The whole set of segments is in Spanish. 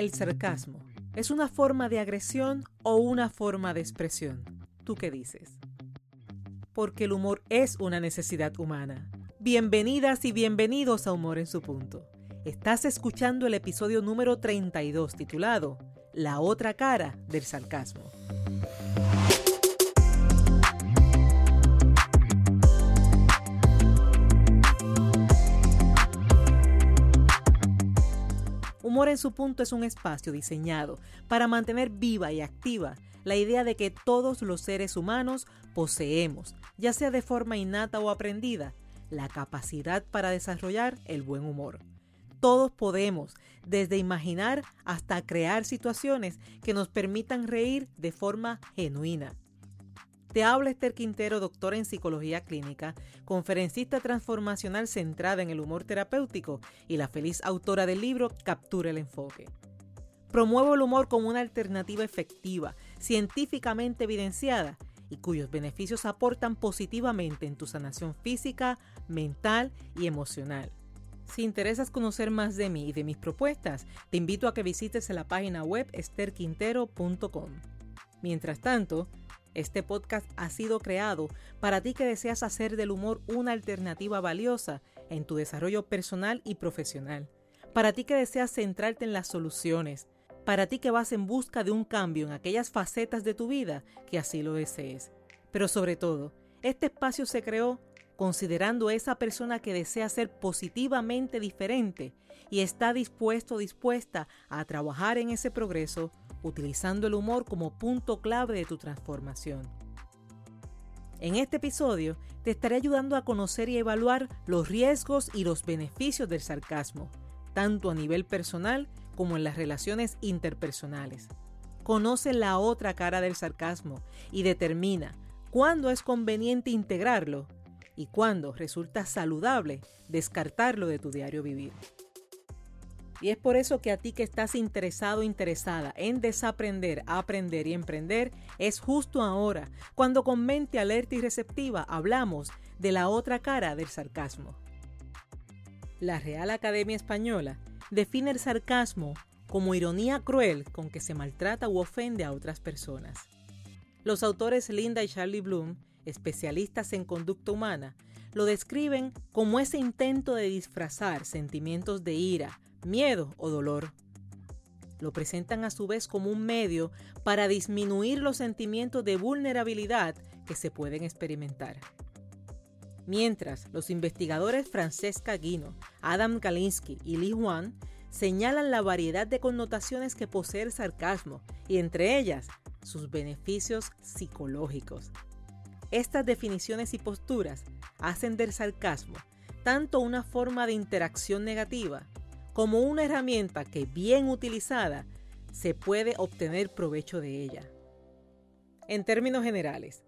¿El sarcasmo es una forma de agresión o una forma de expresión? ¿Tú qué dices? Porque el humor es una necesidad humana. Bienvenidas y bienvenidos a Humor en su punto. Estás escuchando el episodio número 32 titulado La otra cara del sarcasmo. En su punto es un espacio diseñado para mantener viva y activa la idea de que todos los seres humanos poseemos, ya sea de forma innata o aprendida, la capacidad para desarrollar el buen humor. Todos podemos, desde imaginar hasta crear situaciones que nos permitan reír de forma genuina, te habla Esther Quintero, doctora en psicología clínica, conferencista transformacional centrada en el humor terapéutico y la feliz autora del libro Captura el enfoque. Promuevo el humor como una alternativa efectiva, científicamente evidenciada y cuyos beneficios aportan positivamente en tu sanación física, mental y emocional. Si interesas conocer más de mí y de mis propuestas, te invito a que visites la página web esterquintero.com. Mientras tanto, este podcast ha sido creado para ti que deseas hacer del humor una alternativa valiosa en tu desarrollo personal y profesional. Para ti que deseas centrarte en las soluciones. Para ti que vas en busca de un cambio en aquellas facetas de tu vida que así lo desees. Pero sobre todo, este espacio se creó considerando a esa persona que desea ser positivamente diferente y está dispuesto o dispuesta a trabajar en ese progreso utilizando el humor como punto clave de tu transformación. En este episodio te estaré ayudando a conocer y evaluar los riesgos y los beneficios del sarcasmo, tanto a nivel personal como en las relaciones interpersonales. Conoce la otra cara del sarcasmo y determina cuándo es conveniente integrarlo y cuándo resulta saludable descartarlo de tu diario vivir. Y es por eso que a ti que estás interesado interesada en desaprender, aprender y emprender, es justo ahora, cuando con mente alerta y receptiva hablamos de la otra cara del sarcasmo. La Real Academia Española define el sarcasmo como ironía cruel con que se maltrata u ofende a otras personas. Los autores Linda y Charlie Bloom, especialistas en conducta humana, lo describen como ese intento de disfrazar sentimientos de ira, miedo o dolor. Lo presentan a su vez como un medio para disminuir los sentimientos de vulnerabilidad que se pueden experimentar. Mientras, los investigadores Francesca Guino, Adam Kalinsky y Lee Juan señalan la variedad de connotaciones que posee el sarcasmo y entre ellas sus beneficios psicológicos. Estas definiciones y posturas hacen del sarcasmo tanto una forma de interacción negativa como una herramienta que bien utilizada se puede obtener provecho de ella. En términos generales,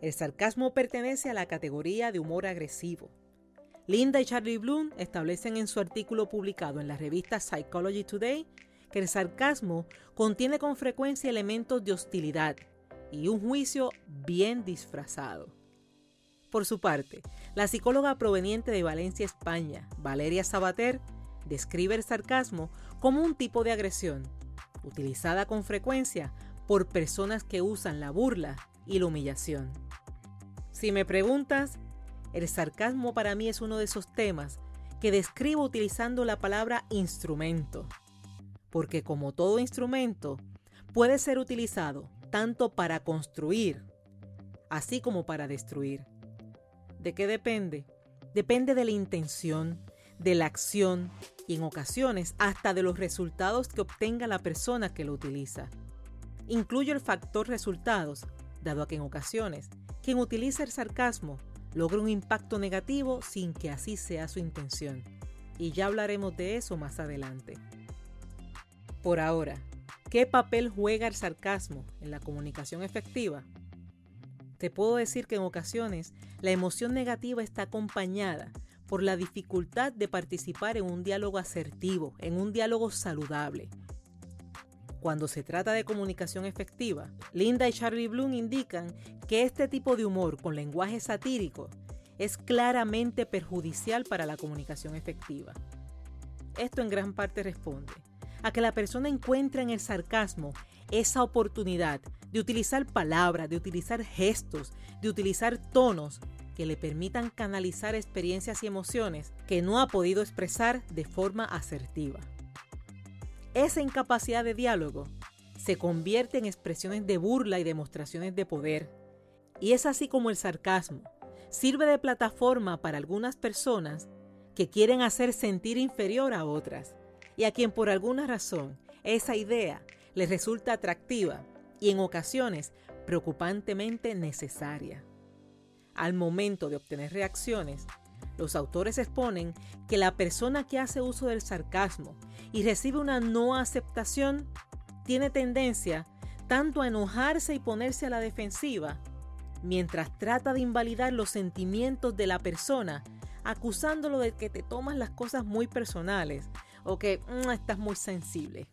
el sarcasmo pertenece a la categoría de humor agresivo. Linda y Charlie Bloom establecen en su artículo publicado en la revista Psychology Today que el sarcasmo contiene con frecuencia elementos de hostilidad y un juicio bien disfrazado. Por su parte, la psicóloga proveniente de Valencia, España, Valeria Sabater, describe el sarcasmo como un tipo de agresión, utilizada con frecuencia por personas que usan la burla y la humillación. Si me preguntas, el sarcasmo para mí es uno de esos temas que describo utilizando la palabra instrumento, porque como todo instrumento, puede ser utilizado tanto para construir, así como para destruir. ¿De qué depende? Depende de la intención, de la acción y en ocasiones hasta de los resultados que obtenga la persona que lo utiliza. Incluyo el factor resultados, dado a que en ocasiones quien utiliza el sarcasmo logra un impacto negativo sin que así sea su intención. Y ya hablaremos de eso más adelante. Por ahora, ¿qué papel juega el sarcasmo en la comunicación efectiva? Te puedo decir que en ocasiones la emoción negativa está acompañada por la dificultad de participar en un diálogo asertivo, en un diálogo saludable. Cuando se trata de comunicación efectiva, Linda y Charlie Bloom indican que este tipo de humor con lenguaje satírico es claramente perjudicial para la comunicación efectiva. Esto en gran parte responde a que la persona encuentre en el sarcasmo esa oportunidad de utilizar palabras, de utilizar gestos, de utilizar tonos que le permitan canalizar experiencias y emociones que no ha podido expresar de forma asertiva. Esa incapacidad de diálogo se convierte en expresiones de burla y demostraciones de poder. Y es así como el sarcasmo sirve de plataforma para algunas personas que quieren hacer sentir inferior a otras y a quien por alguna razón esa idea les resulta atractiva y en ocasiones preocupantemente necesaria. Al momento de obtener reacciones, los autores exponen que la persona que hace uso del sarcasmo y recibe una no aceptación tiene tendencia tanto a enojarse y ponerse a la defensiva, mientras trata de invalidar los sentimientos de la persona, acusándolo de que te tomas las cosas muy personales o que mm, estás muy sensible.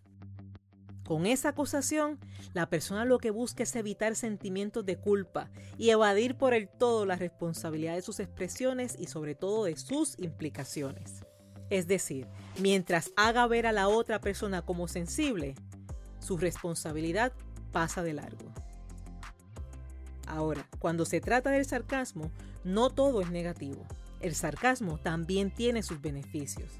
Con esa acusación, la persona lo que busca es evitar sentimientos de culpa y evadir por el todo la responsabilidad de sus expresiones y sobre todo de sus implicaciones. Es decir, mientras haga ver a la otra persona como sensible, su responsabilidad pasa de largo. Ahora, cuando se trata del sarcasmo, no todo es negativo. El sarcasmo también tiene sus beneficios.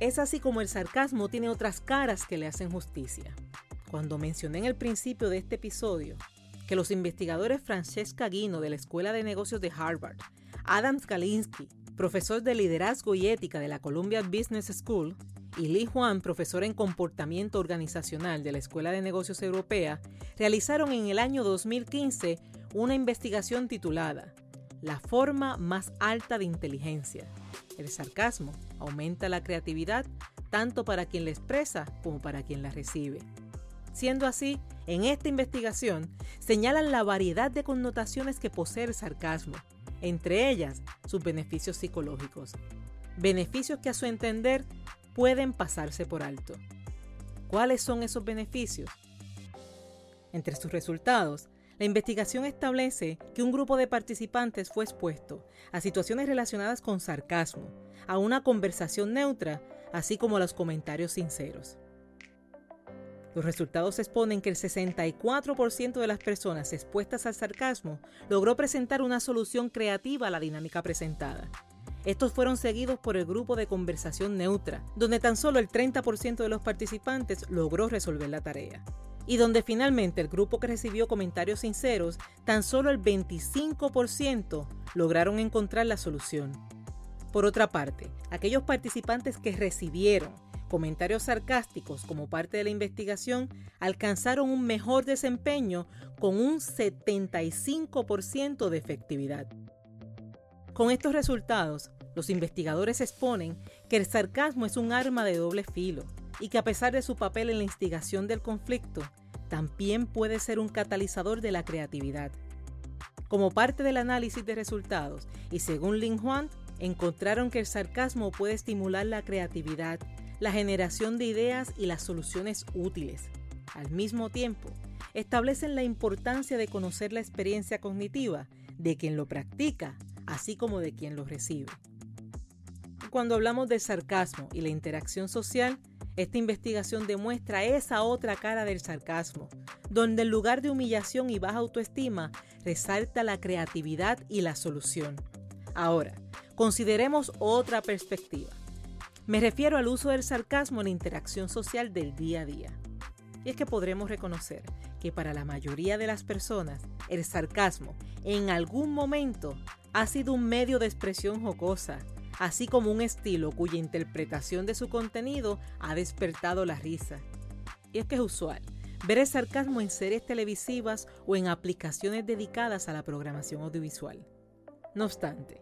Es así como el sarcasmo tiene otras caras que le hacen justicia. Cuando mencioné en el principio de este episodio que los investigadores Francesca Guino de la Escuela de Negocios de Harvard, Adam Skalinsky, profesor de liderazgo y ética de la Columbia Business School, y Lee Juan, profesor en comportamiento organizacional de la Escuela de Negocios Europea, realizaron en el año 2015 una investigación titulada La forma más alta de inteligencia, el sarcasmo aumenta la creatividad tanto para quien la expresa como para quien la recibe. Siendo así, en esta investigación señalan la variedad de connotaciones que posee el sarcasmo, entre ellas sus beneficios psicológicos. Beneficios que a su entender pueden pasarse por alto. ¿Cuáles son esos beneficios? Entre sus resultados la investigación establece que un grupo de participantes fue expuesto a situaciones relacionadas con sarcasmo, a una conversación neutra, así como a los comentarios sinceros. Los resultados exponen que el 64% de las personas expuestas al sarcasmo logró presentar una solución creativa a la dinámica presentada. Estos fueron seguidos por el grupo de conversación neutra, donde tan solo el 30% de los participantes logró resolver la tarea y donde finalmente el grupo que recibió comentarios sinceros, tan solo el 25% lograron encontrar la solución. Por otra parte, aquellos participantes que recibieron comentarios sarcásticos como parte de la investigación alcanzaron un mejor desempeño con un 75% de efectividad. Con estos resultados, los investigadores exponen que el sarcasmo es un arma de doble filo y que a pesar de su papel en la instigación del conflicto, también puede ser un catalizador de la creatividad. Como parte del análisis de resultados, y según Lin Huang, encontraron que el sarcasmo puede estimular la creatividad, la generación de ideas y las soluciones útiles. Al mismo tiempo, establecen la importancia de conocer la experiencia cognitiva de quien lo practica, así como de quien lo recibe. Cuando hablamos de sarcasmo y la interacción social, esta investigación demuestra esa otra cara del sarcasmo, donde en lugar de humillación y baja autoestima, resalta la creatividad y la solución. Ahora, consideremos otra perspectiva. Me refiero al uso del sarcasmo en la interacción social del día a día. Y es que podremos reconocer que para la mayoría de las personas, el sarcasmo en algún momento ha sido un medio de expresión jocosa, así como un estilo cuya interpretación de su contenido ha despertado la risa. Y es que es usual ver el sarcasmo en series televisivas o en aplicaciones dedicadas a la programación audiovisual. No obstante,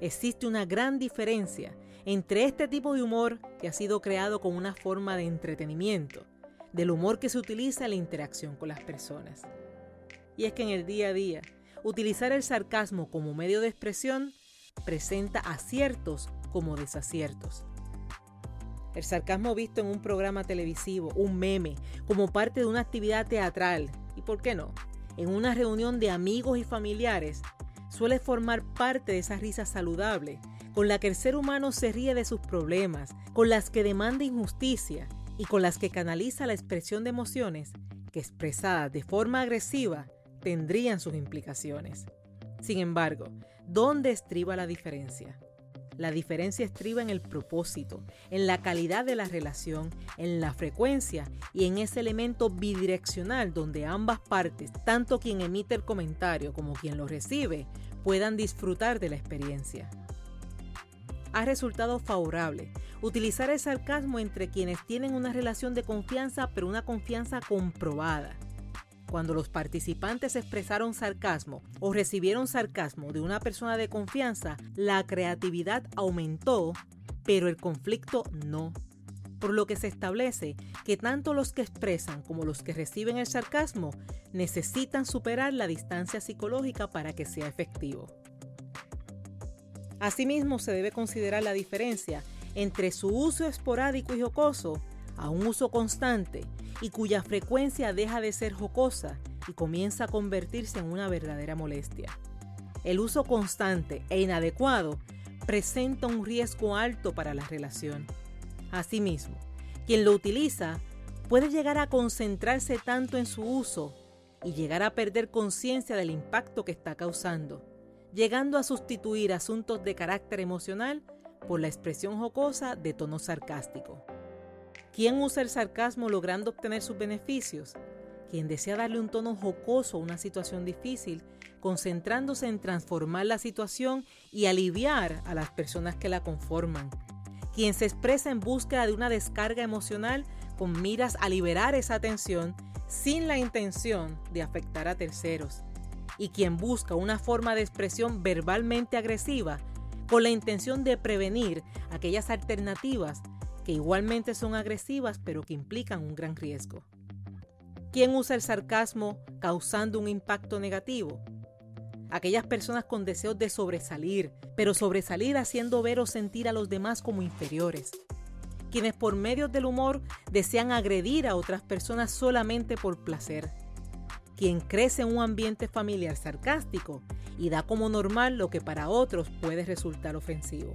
existe una gran diferencia entre este tipo de humor que ha sido creado como una forma de entretenimiento, del humor que se utiliza en la interacción con las personas. Y es que en el día a día, utilizar el sarcasmo como medio de expresión presenta aciertos como desaciertos. El sarcasmo visto en un programa televisivo, un meme, como parte de una actividad teatral y, ¿por qué no?, en una reunión de amigos y familiares, suele formar parte de esa risa saludable con la que el ser humano se ríe de sus problemas, con las que demanda injusticia y con las que canaliza la expresión de emociones que expresadas de forma agresiva tendrían sus implicaciones. Sin embargo, ¿dónde estriba la diferencia? La diferencia estriba en el propósito, en la calidad de la relación, en la frecuencia y en ese elemento bidireccional donde ambas partes, tanto quien emite el comentario como quien lo recibe, puedan disfrutar de la experiencia. Ha resultado favorable utilizar el sarcasmo entre quienes tienen una relación de confianza, pero una confianza comprobada cuando los participantes expresaron sarcasmo o recibieron sarcasmo de una persona de confianza, la creatividad aumentó, pero el conflicto no. Por lo que se establece que tanto los que expresan como los que reciben el sarcasmo necesitan superar la distancia psicológica para que sea efectivo. Asimismo, se debe considerar la diferencia entre su uso esporádico y jocoso a un uso constante y cuya frecuencia deja de ser jocosa y comienza a convertirse en una verdadera molestia. El uso constante e inadecuado presenta un riesgo alto para la relación. Asimismo, quien lo utiliza puede llegar a concentrarse tanto en su uso y llegar a perder conciencia del impacto que está causando, llegando a sustituir asuntos de carácter emocional por la expresión jocosa de tono sarcástico. ¿Quién usa el sarcasmo logrando obtener sus beneficios? Quien desea darle un tono jocoso a una situación difícil, concentrándose en transformar la situación y aliviar a las personas que la conforman. Quien se expresa en búsqueda de una descarga emocional con miras a liberar esa tensión sin la intención de afectar a terceros. Y quien busca una forma de expresión verbalmente agresiva con la intención de prevenir aquellas alternativas que igualmente son agresivas pero que implican un gran riesgo. ¿Quién usa el sarcasmo causando un impacto negativo? Aquellas personas con deseos de sobresalir, pero sobresalir haciendo ver o sentir a los demás como inferiores. Quienes por medio del humor desean agredir a otras personas solamente por placer. Quien crece en un ambiente familiar sarcástico y da como normal lo que para otros puede resultar ofensivo.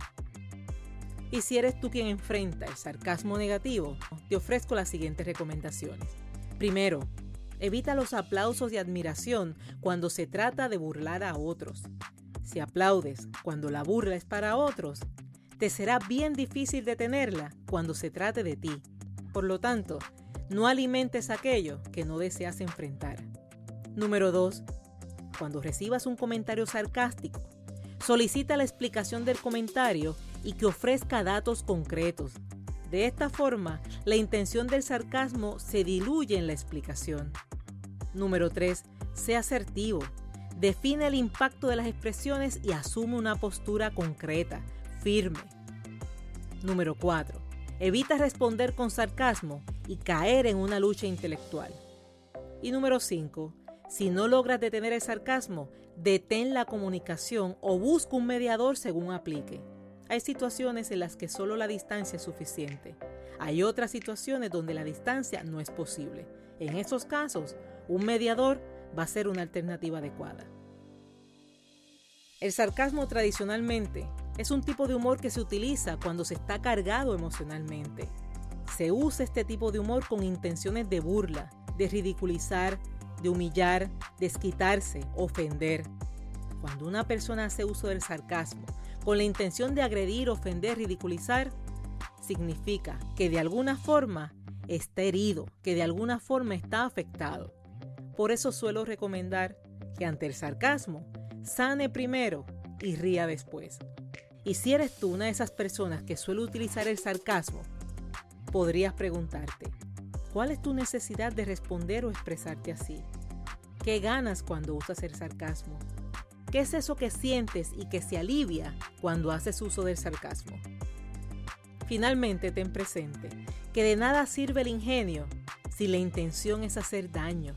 Y si eres tú quien enfrenta el sarcasmo negativo, te ofrezco las siguientes recomendaciones. Primero, evita los aplausos y admiración cuando se trata de burlar a otros. Si aplaudes cuando la burla es para otros, te será bien difícil detenerla cuando se trate de ti. Por lo tanto, no alimentes aquello que no deseas enfrentar. Número 2. Cuando recibas un comentario sarcástico, solicita la explicación del comentario y que ofrezca datos concretos. De esta forma, la intención del sarcasmo se diluye en la explicación. Número 3. Sea asertivo. Define el impacto de las expresiones y asume una postura concreta, firme. Número 4. Evita responder con sarcasmo y caer en una lucha intelectual. Y número 5. Si no logras detener el sarcasmo, detén la comunicación o busca un mediador según aplique. Hay situaciones en las que solo la distancia es suficiente. Hay otras situaciones donde la distancia no es posible. En esos casos, un mediador va a ser una alternativa adecuada. El sarcasmo tradicionalmente es un tipo de humor que se utiliza cuando se está cargado emocionalmente. Se usa este tipo de humor con intenciones de burla, de ridiculizar, de humillar, desquitarse, ofender. Cuando una persona hace uso del sarcasmo con la intención de agredir, ofender, ridiculizar, significa que de alguna forma está herido, que de alguna forma está afectado. Por eso suelo recomendar que ante el sarcasmo, sane primero y ría después. Y si eres tú una de esas personas que suele utilizar el sarcasmo, podrías preguntarte, ¿cuál es tu necesidad de responder o expresarte así? ¿Qué ganas cuando usas el sarcasmo? ¿Qué es eso que sientes y que se alivia cuando haces uso del sarcasmo? Finalmente, ten presente que de nada sirve el ingenio si la intención es hacer daño.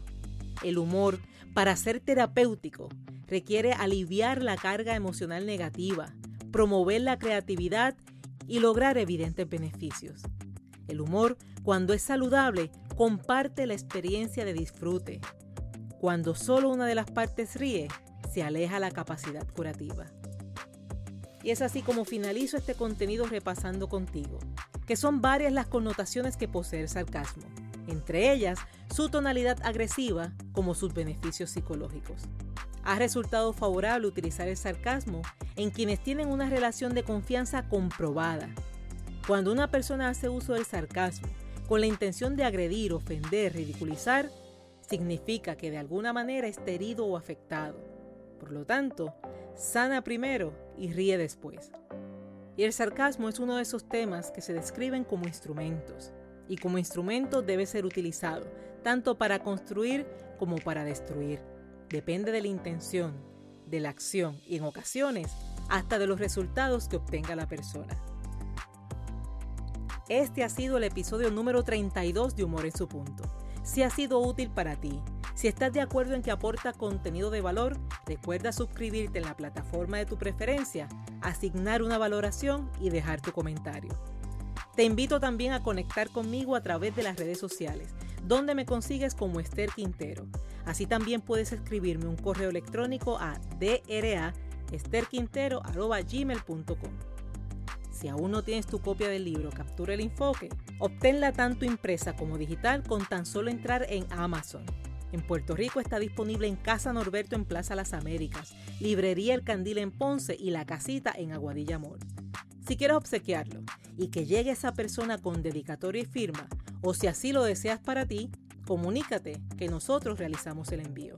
El humor, para ser terapéutico, requiere aliviar la carga emocional negativa, promover la creatividad y lograr evidentes beneficios. El humor, cuando es saludable, comparte la experiencia de disfrute. Cuando solo una de las partes ríe, se aleja la capacidad curativa. Y es así como finalizo este contenido repasando contigo. que son varias las connotaciones que posee el sarcasmo, entre ellas su tonalidad agresiva como sus beneficios psicológicos. Ha resultado favorable utilizar el sarcasmo en quienes tienen una relación de confianza comprobada. Cuando una persona hace uso del sarcasmo con la intención de agredir, ofender, ridiculizar, significa que de alguna manera está herido o afectado. Por lo tanto, sana primero y ríe después. Y el sarcasmo es uno de esos temas que se describen como instrumentos, y como instrumento debe ser utilizado tanto para construir como para destruir. Depende de la intención, de la acción y en ocasiones hasta de los resultados que obtenga la persona. Este ha sido el episodio número 32 de Humor en su punto. Si ha sido útil para ti, si estás de acuerdo en que aporta contenido de valor, recuerda suscribirte en la plataforma de tu preferencia, asignar una valoración y dejar tu comentario. Te invito también a conectar conmigo a través de las redes sociales, donde me consigues como Esther Quintero. Así también puedes escribirme un correo electrónico a dra.esterquintero.gmail.com. Si aún no tienes tu copia del libro Captura el Enfoque, obténla tanto impresa como digital con tan solo entrar en Amazon. En Puerto Rico está disponible en Casa Norberto en Plaza Las Américas, Librería El Candil en Ponce y La Casita en Aguadilla Mall. Si quieres obsequiarlo y que llegue esa persona con dedicatoria y firma, o si así lo deseas para ti, comunícate que nosotros realizamos el envío.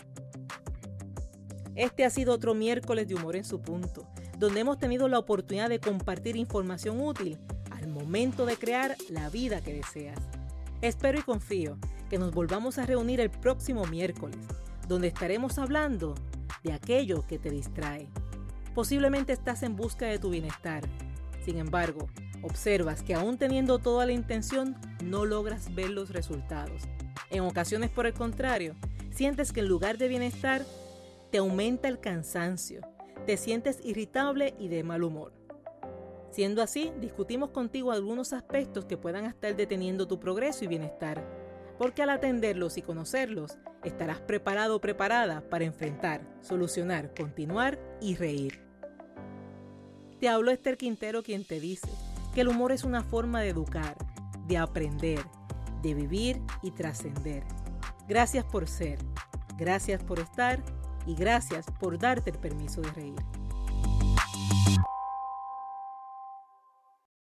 Este ha sido otro miércoles de humor en su punto donde hemos tenido la oportunidad de compartir información útil al momento de crear la vida que deseas. Espero y confío que nos volvamos a reunir el próximo miércoles, donde estaremos hablando de aquello que te distrae. Posiblemente estás en busca de tu bienestar. Sin embargo, observas que aún teniendo toda la intención, no logras ver los resultados. En ocasiones, por el contrario, sientes que en lugar de bienestar, te aumenta el cansancio, te sientes irritable y de mal humor. Siendo así, discutimos contigo algunos aspectos que puedan estar deteniendo tu progreso y bienestar, porque al atenderlos y conocerlos, estarás preparado o preparada para enfrentar, solucionar, continuar y reír. Te hablo Esther Quintero quien te dice que el humor es una forma de educar, de aprender, de vivir y trascender. Gracias por ser, gracias por estar y gracias por darte el permiso de reír.